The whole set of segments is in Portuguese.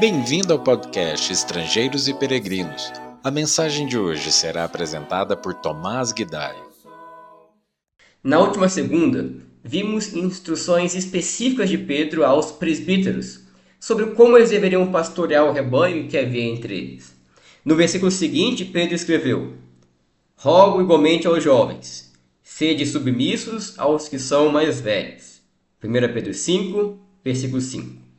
Bem-vindo ao podcast Estrangeiros e Peregrinos. A mensagem de hoje será apresentada por Tomás Guidai. Na última segunda, vimos instruções específicas de Pedro aos presbíteros sobre como eles deveriam pastorear o rebanho que havia entre eles. No versículo seguinte, Pedro escreveu: Rogo igualmente aos jovens, sede submissos aos que são mais velhos. 1 Pedro 5, versículo 5.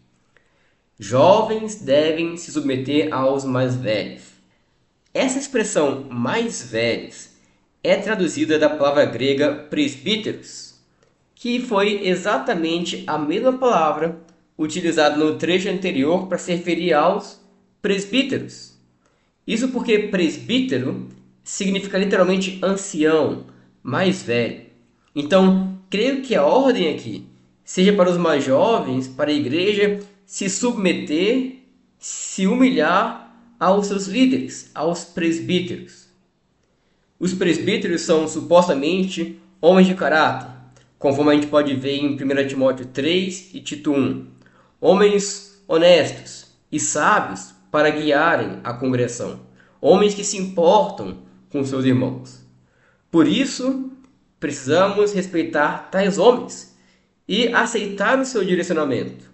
Jovens devem se submeter aos mais velhos. Essa expressão mais velhos é traduzida da palavra grega presbíteros, que foi exatamente a mesma palavra utilizada no trecho anterior para se referir aos presbíteros. Isso porque presbítero significa literalmente ancião, mais velho. Então, creio que a ordem aqui seja para os mais jovens, para a igreja se submeter, se humilhar aos seus líderes, aos presbíteros. Os presbíteros são supostamente homens de caráter, conforme a gente pode ver em 1 Timóteo 3 e Tito 1. Homens honestos e sábios para guiarem a congregação. Homens que se importam com seus irmãos. Por isso, precisamos respeitar tais homens e aceitar o seu direcionamento.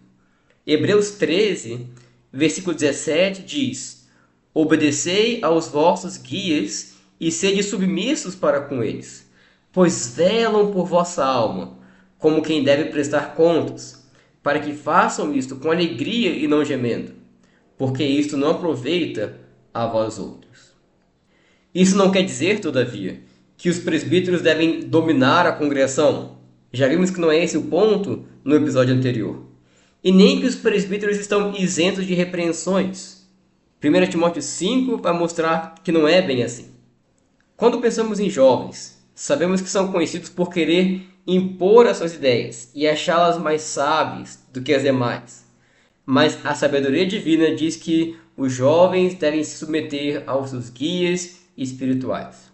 Hebreus 13, versículo 17 diz: Obedecei aos vossos guias e sede submissos para com eles, pois velam por vossa alma, como quem deve prestar contas, para que façam isto com alegria e não gemendo, porque isto não aproveita a vós outros. Isso não quer dizer, todavia, que os presbíteros devem dominar a congregação. Já vimos que não é esse o ponto no episódio anterior e nem que os presbíteros estão isentos de repreensões. 1 Timóteo 5 vai mostrar que não é bem assim. Quando pensamos em jovens, sabemos que são conhecidos por querer impor as suas ideias e achá-las mais sábias do que as demais. Mas a sabedoria divina diz que os jovens devem se submeter aos seus guias espirituais.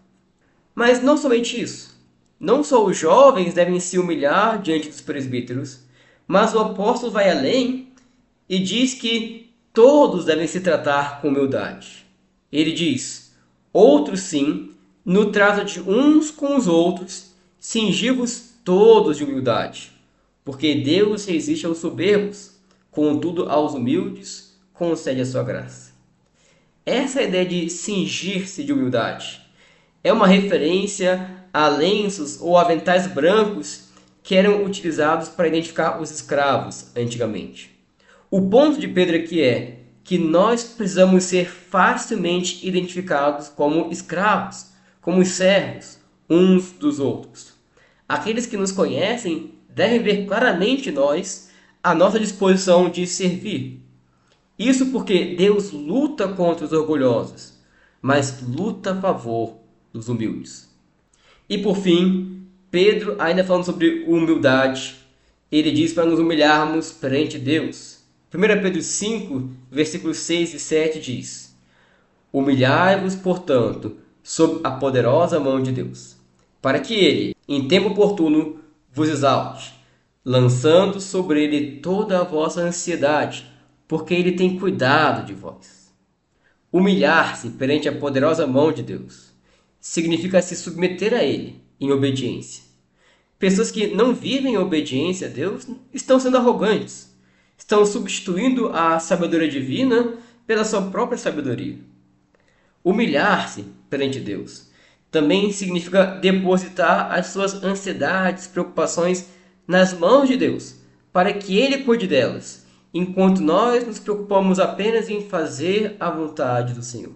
Mas não somente isso. Não só os jovens devem se humilhar diante dos presbíteros, mas o apóstolo vai além e diz que todos devem se tratar com humildade. Ele diz: outros sim, no trato de uns com os outros, cingivos todos de humildade, porque Deus resiste aos soberbos, contudo aos humildes concede a sua graça. Essa ideia de cingir-se de humildade é uma referência a lenços ou aventais brancos que eram utilizados para identificar os escravos antigamente. O ponto de Pedro aqui é que nós precisamos ser facilmente identificados como escravos, como servos uns dos outros. Aqueles que nos conhecem devem ver claramente nós a nossa disposição de servir. Isso porque Deus luta contra os orgulhosos, mas luta a favor dos humildes. E por fim, Pedro, ainda falando sobre humildade, ele diz para nos humilharmos perante Deus. 1 Pedro 5, versículos 6 e 7 diz: Humilhai-vos, portanto, sob a poderosa mão de Deus, para que ele, em tempo oportuno, vos exalte, lançando sobre ele toda a vossa ansiedade, porque ele tem cuidado de vós. Humilhar-se perante a poderosa mão de Deus significa se submeter a ele em obediência. Pessoas que não vivem em obediência a Deus estão sendo arrogantes, estão substituindo a sabedoria divina pela sua própria sabedoria. Humilhar-se perante Deus também significa depositar as suas ansiedades, preocupações nas mãos de Deus, para que Ele cuide delas, enquanto nós nos preocupamos apenas em fazer a vontade do Senhor.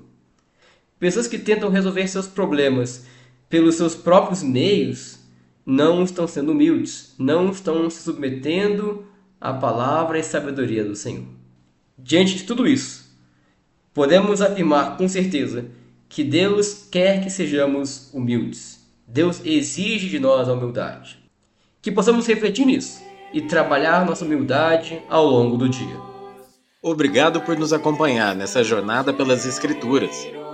Pessoas que tentam resolver seus problemas pelos seus próprios meios, não estão sendo humildes, não estão se submetendo à palavra e sabedoria do Senhor. Diante de tudo isso, podemos afirmar com certeza que Deus quer que sejamos humildes. Deus exige de nós a humildade. Que possamos refletir nisso e trabalhar nossa humildade ao longo do dia. Obrigado por nos acompanhar nessa jornada pelas Escrituras.